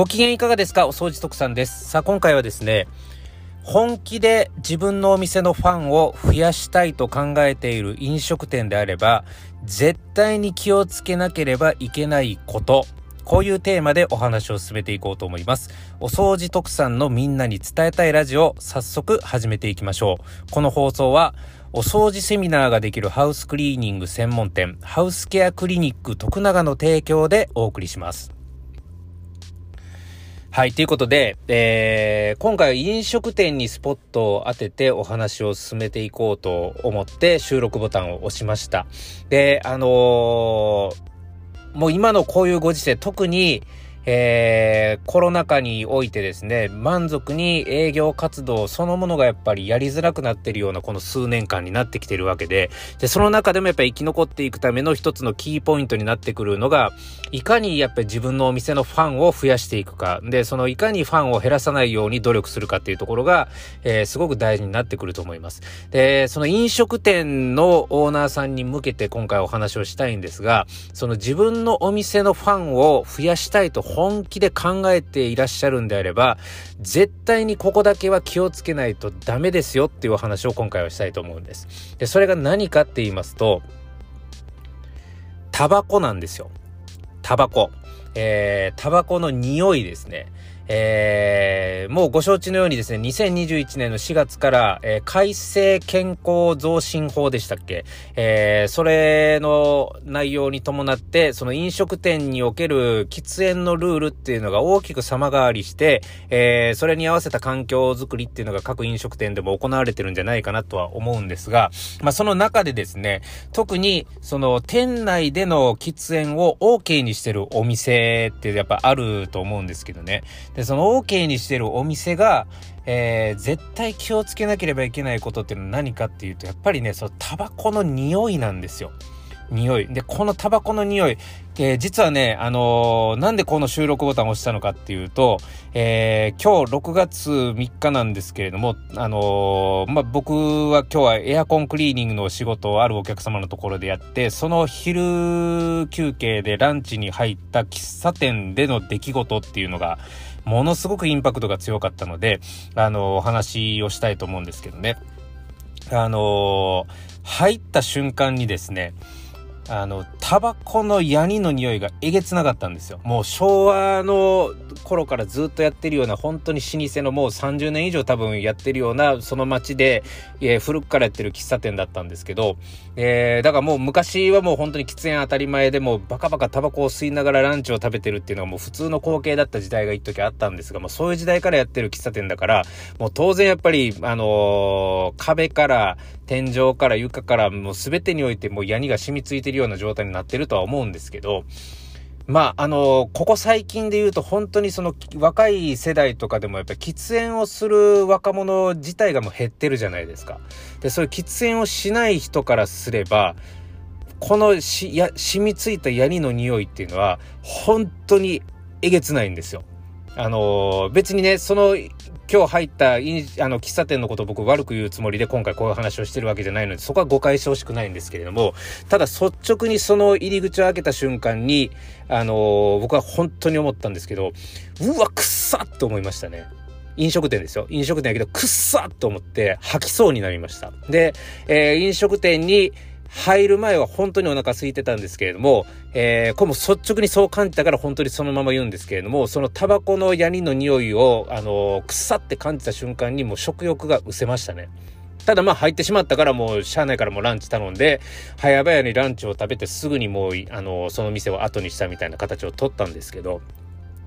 ご機嫌いかがですか？お掃除特産です。さあ、今回はですね、本気で自分のお店のファンを増やしたいと考えている飲食店であれば、絶対に気をつけなければいけないこと、こういうテーマでお話を進めていこうと思います。お掃除特産のみんなに伝えたいラジオ、早速始めていきましょう。この放送は、お掃除セミナーができるハウスクリーニング専門店、ハウスケアクリニック徳永の提供でお送りします。はい。ということで、えー、今回は飲食店にスポットを当ててお話を進めていこうと思って収録ボタンを押しました。で、あのー、もう今のこういうご時世、特に、えー、コロナ禍においてですね、満足に営業活動そのものがやっぱりやりづらくなってるようなこの数年間になってきてるわけで、で、その中でもやっぱり生き残っていくための一つのキーポイントになってくるのが、いかにやっぱり自分のお店のファンを増やしていくか、で、そのいかにファンを減らさないように努力するかっていうところが、えー、すごく大事になってくると思います。で、その飲食店のオーナーさんに向けて今回お話をしたいんですが、その自分のお店のファンを増やしたいと本気で考えていらっしゃるんであれば、絶対にここだけは気をつけないとダメですよっていうお話を今回はしたいと思うんです。で、それが何かって言いますと、タバコなんですよ。タバコ。えー、タバコの匂いですね。えー、もうご承知のようにですね、2021年の4月から、えー、改正健康増進法でしたっけ？えー、それの内容に伴って、その飲食店における喫煙のルールっていうのが大きく様変わりして、えー、それに合わせた環境づくりっていうのが各飲食店でも行われてるんじゃないかなとは思うんですが、まあ、その中でですね、特に、その店内での喫煙を OK にしてるお店ってやっぱあると思うんですけどね。で、その OK にしてるお店が、えー、絶対気をつけなければいけないことっていうのは何かっていうと、やっぱりね、そのタバコの匂いなんですよ。匂い。で、このタバコの匂い、えー、実はね、あのー、なんでこの収録ボタンを押したのかっていうと、えー、今日6月3日なんですけれども、あのまあ、僕は今日はエアコンクリーニングの仕事をあるお客様のところでやって、その昼休憩でランチに入った喫茶店での出来事っていうのが、ものすごくインパクトが強かったので、あのお話をしたいと思うんですけどね。あの入った瞬間にですね、あの、タバコのヤニの匂いがえげつなかったんですよ。もう昭和の頃からずっとやってるような、本当に老舗のもう30年以上多分やってるような、その街で、えー、古くからやってる喫茶店だったんですけど、えー、だからもう昔はもう本当に喫煙当たり前でもうバカバカタバコを吸いながらランチを食べてるっていうのはもう普通の光景だった時代が一時あったんですが、もうそういう時代からやってる喫茶店だから、もう当然やっぱり、あのー、壁から、天井から床からもう全てにおいてもうヤニが染みついてるよような状態になってるとは思うんですけど、まあ、あの、ここ最近で言うと本当にその若い世代とかでもやっぱり喫煙をする若者自体がもう減ってるじゃないですか。で、そういう喫煙をしない人からすれば、このし、や、染みついたヤニの匂いっていうのは本当にえげつないんですよ。あの別にね、その今日入ったあの喫茶店のことを僕悪く言うつもりで今回こういう話をしてるわけじゃないので、そこは誤解してほしくないんですけれども、ただ率直にその入り口を開けた瞬間に、あのー、僕は本当に思ったんですけど、うわ、くっさっと思いましたね。飲食店ですよ。飲食店やけど、くっさっと思って吐きそうになりました。で、えー、飲食店に、入る前は本当にお腹空いてたんですけれども、えー、これも率直にそう感じたから本当にそのまま言うんですけれども、そのタバコのヤニの匂いを、あのー、腐って感じた瞬間にもう食欲が失せましたね。ただまあ入ってしまったからもう、車内からもランチ頼んで、早々にランチを食べてすぐにもう、あのー、その店を後にしたみたいな形を取ったんですけど、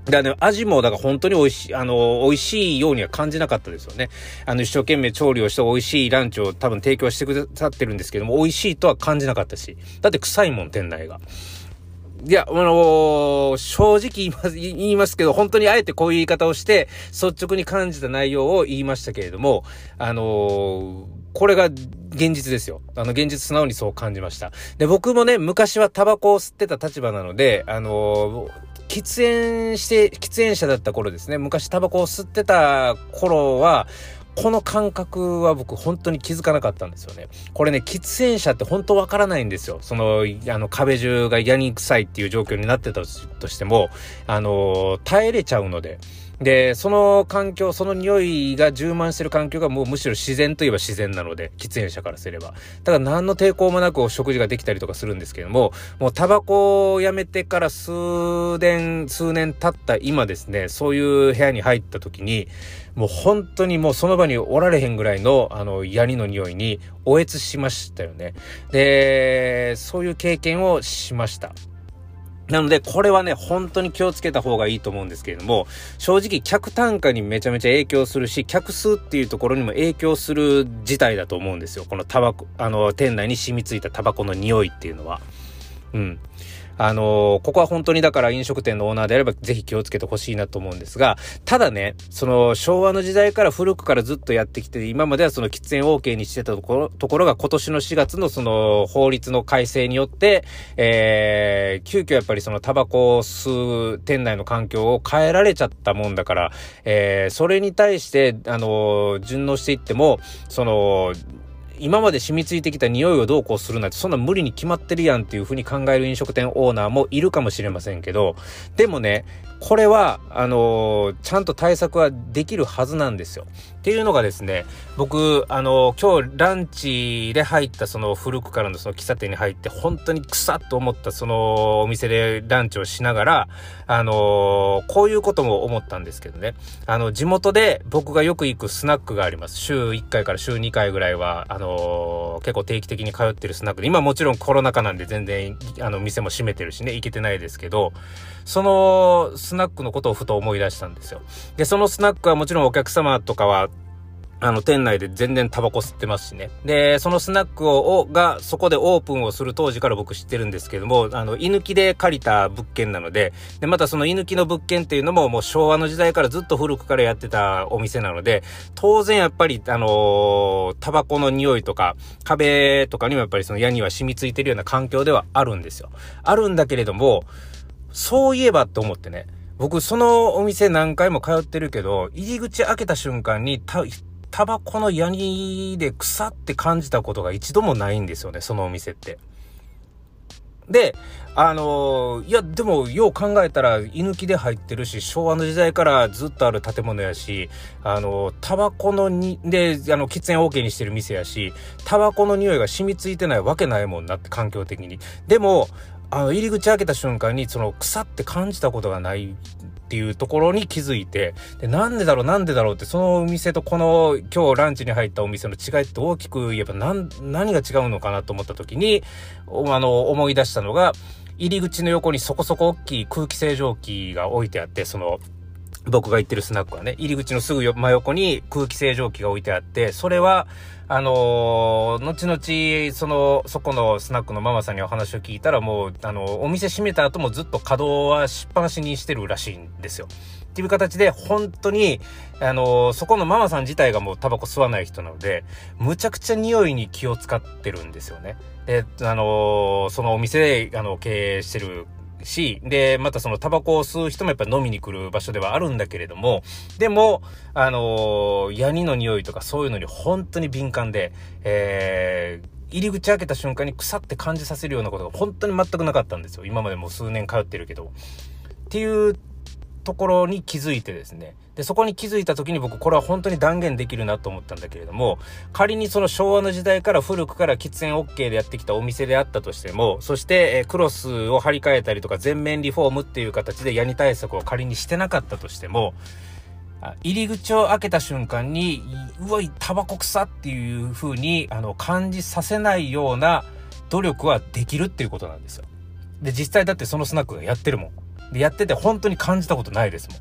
だね、味も、だから本当に美味しい、あの、美味しいようには感じなかったですよね。あの、一生懸命調理をして美味しいランチを多分提供してくださってるんですけども、美味しいとは感じなかったし。だって臭いもん、店内が。いや、あの正直言います、言いますけど、本当にあえてこういう言い方をして、率直に感じた内容を言いましたけれども、あのこれが現実ですよ。あの、現実素直にそう感じました。で、僕もね、昔はタバコを吸ってた立場なので、あの喫煙して、喫煙者だった頃ですね、昔タバコを吸ってた頃は、この感覚は僕本当に気づかなかったんですよね。これね、喫煙者って本当わからないんですよ。その、あの壁中が嫌に臭いっていう状況になってたとしても、あの、耐えれちゃうので、で、その環境、その匂いが充満してる環境がもうむしろ自然といえば自然なので、喫煙者からすれば。だから何の抵抗もなくお食事ができたりとかするんですけども、もうタバコをやめてから数年、数年経った今ですね、そういう部屋に入った時に、もう本当にもうその場におられへんぐらいの、あの、ヤニの匂いに、おえつしましたよね。で、そういう経験をしました。なので、これはね、本当に気をつけた方がいいと思うんですけれども、正直客単価にめちゃめちゃ影響するし、客数っていうところにも影響する事態だと思うんですよ。このタバコ、あの、店内に染みついたタバコの匂いっていうのは。うん。あのー、ここは本当にだから飲食店のオーナーであればぜひ気をつけてほしいなと思うんですが、ただね、その昭和の時代から古くからずっとやってきて、今まではその喫煙 OK にしてたところ、ところが今年の4月のその法律の改正によって、えー、急遽やっぱりそのタバコを吸う店内の環境を変えられちゃったもんだから、えー、それに対して、あのー、順応していっても、その、今まで染みついてきた匂いをどうこうするなんてそんな無理に決まってるやんっていうふうに考える飲食店オーナーもいるかもしれませんけど、でもね、これは、あのー、ちゃんと対策はできるはずなんですよ。っていうのがですね、僕、あのー、今日ランチで入ったその古くからのその喫茶店に入って本当に臭っと思ったそのお店でランチをしながら、あのー、こういうことも思ったんですけどね。あの、地元で僕がよく行くスナックがあります。週1回から週2回ぐらいは、あの結構定期的に通ってるスナックで、今もちろんコロナ禍なんで全然、あの、店も閉めてるしね、行けてないですけど、そのスナックのことをふと思い出したんですよ。で、そのスナックはもちろんお客様とかは、あの、店内で全然タバコ吸ってますしね。で、そのスナックを、が、そこでオープンをする当時から僕知ってるんですけども、あの、居抜きで借りた物件なので、で、またその居抜きの物件っていうのももう昭和の時代からずっと古くからやってたお店なので、当然やっぱり、あのー、タバコの匂いとか、壁とかにもやっぱりその矢には染みついてるような環境ではあるんですよ。あるんだけれども、そういえばって思ってね、僕そのお店何回も通ってるけど、入り口開けた瞬間にた、タバコのヤニで腐って感じたことが一度もないんですよね、そのお店って。で、あのー、いや、でも、よう考えたら、居抜きで入ってるし、昭和の時代からずっとある建物やし、あのー、タバコのに、で、あの、喫煙 OK にしてる店やし、タバコの匂いが染みついてないわけないもんなって、環境的に。でも、あの、入り口開けた瞬間に、その、腐って感じたことがないっていうところに気づいて、で、なんでだろう、なんでだろうって、そのお店とこの、今日ランチに入ったお店の違いって大きく言えば、何、何が違うのかなと思った時に、あの、思い出したのが、入り口の横にそこそこ大きい空気清浄機が置いてあって、その、僕が行ってるスナックはね、入り口のすぐ真横に空気清浄機が置いてあって、それは、あのー、後々、その、そこのスナックのママさんにお話を聞いたら、もう、あの、お店閉めた後もずっと稼働はしっぱなしにしてるらしいんですよ。っていう形で、本当に、あのー、そこのママさん自体がもうタバコ吸わない人なので、むちゃくちゃ匂いに気を使ってるんですよね。で、あのー、そのお店で、あの、経営してるし、で、またそのタバコを吸う人もやっぱ飲みに来る場所ではあるんだけれども、でも、あのー、ヤニの匂いとかそういうのに本当に敏感で、えー、入り口開けた瞬間に腐って感じさせるようなことが本当に全くなかったんですよ。今までもう数年通ってるけど。っていうところに気づいてですね。で、そこに気づいた時に僕、これは本当に断言できるなと思ったんだけれども、仮にその昭和の時代から古くから喫煙 OK でやってきたお店であったとしても、そして、えクロスを張り替えたりとか全面リフォームっていう形でヤニ対策を仮にしてなかったとしても、入り口を開けた瞬間に、うわ、タバコ臭っていう風に、あの、感じさせないような努力はできるっていうことなんですよ。で、実際だってそのスナックがやってるもん。で、やってて本当に感じたことないですもん。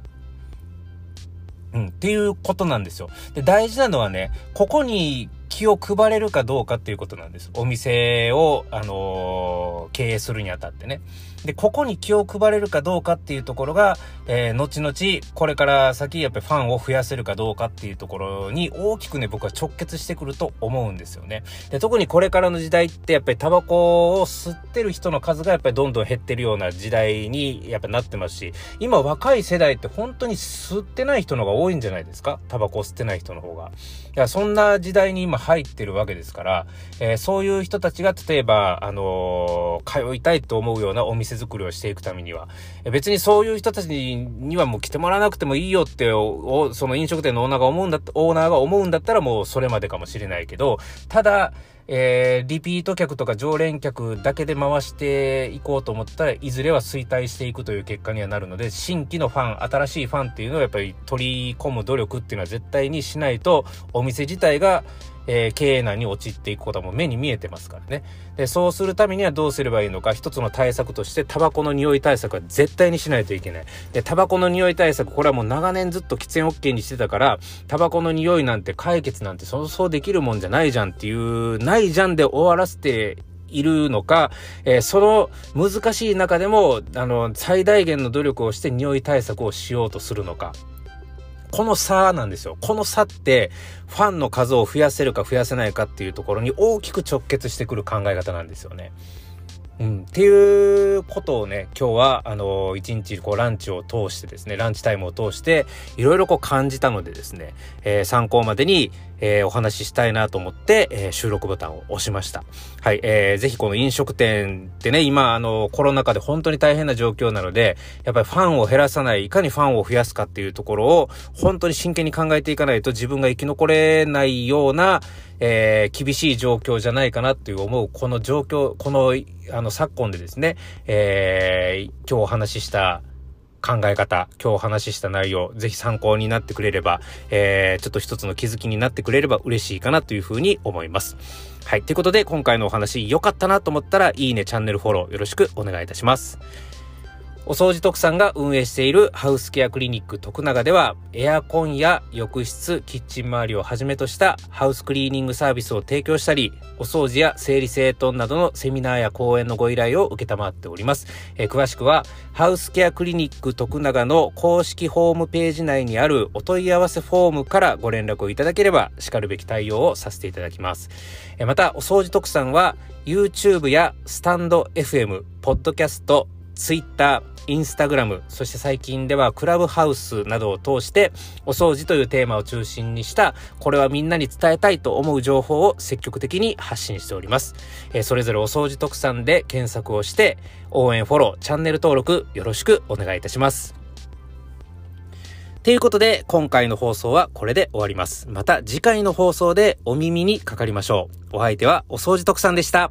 うん、っていうことなんですよ。で、大事なのはね、ここに気を配れるかどうかっていうことなんです。お店を、あのー、経営するにあたってね。で、ここに気を配れるかどうかっていうところが、えー、後々、これから先、やっぱりファンを増やせるかどうかっていうところに大きくね、僕は直結してくると思うんですよね。で、特にこれからの時代って、やっぱりタバコを吸ってる人の数がやっぱりどんどん減ってるような時代に、やっぱなってますし、今若い世代って本当に吸ってない人のが多いんじゃないですか？タバコを吸ってない人の方が。いや、そんな時代に今入ってるわけですから、えー、そういう人たちが例えば、あのー、通いたいと思うようなお店作りをしていくためには、別にそういう人たちにはもう来てもらわなくてもいいよって、その飲食店のオーナーが思うんだ、オーナーが思うんだったらもうそれまでかもしれないけど、ただ、えー、リピート客とか常連客だけで回していこうと思ったらいずれは衰退していくという結果にはなるので新規のファン新しいファンっていうのをやっぱり取り込む努力っていうのは絶対にしないとお店自体がえー、経営難に陥っていくことも目に見えてますからね。で、そうするためにはどうすればいいのか、一つの対策として、タバコの匂い対策は絶対にしないといけない。で、タバコの匂い対策、これはもう長年ずっと喫煙 OK にしてたから、タバコの匂いなんて解決なんてそうそうできるもんじゃないじゃんっていう、ないじゃんで終わらせているのか、えー、その難しい中でも、あの、最大限の努力をして匂い対策をしようとするのか。この差なんですよ。この差って、ファンの数を増やせるか増やせないかっていうところに大きく直結してくる考え方なんですよね。うん、っていうことをね、今日は、あの、一日こうランチを通してですね、ランチタイムを通して、いろいろこう感じたのでですね、えー、参考までに、えー、お話ししたいなと思って、えー、収録ボタンを押しました。はい、えー、ぜひこの飲食店ってね、今、あの、コロナ禍で本当に大変な状況なので、やっぱりファンを減らさない、いかにファンを増やすかっていうところを、本当に真剣に考えていかないと自分が生き残れないような、えー、厳しい状況じゃないかなっていう思う、この状況、この、あの、昨今でですね、えー、今日お話しした考え方、今日お話しした内容、ぜひ参考になってくれれば、えー、ちょっと一つの気づきになってくれれば嬉しいかなというふうに思います。はい。ということで、今回のお話良かったなと思ったら、いいね、チャンネルフォローよろしくお願いいたします。お掃除特産が運営しているハウスケアクリニック徳永ではエアコンや浴室、キッチン周りをはじめとしたハウスクリーニングサービスを提供したり、お掃除や整理整頓などのセミナーや講演のご依頼を受けたまっております。えー、詳しくはハウスケアクリニック徳永の公式ホームページ内にあるお問い合わせフォームからご連絡をいただければ叱るべき対応をさせていただきます。えー、また、お掃除特産は YouTube やスタンド FM、ポッドキャスト、ツイッター、インスタグラム、そして最近ではクラブハウスなどを通して、お掃除というテーマを中心にした、これはみんなに伝えたいと思う情報を積極的に発信しております。えー、それぞれお掃除特産で検索をして、応援フォロー、チャンネル登録よろしくお願いいたします。ということで、今回の放送はこれで終わります。また次回の放送でお耳にかかりましょう。お相手はお掃除特産でした。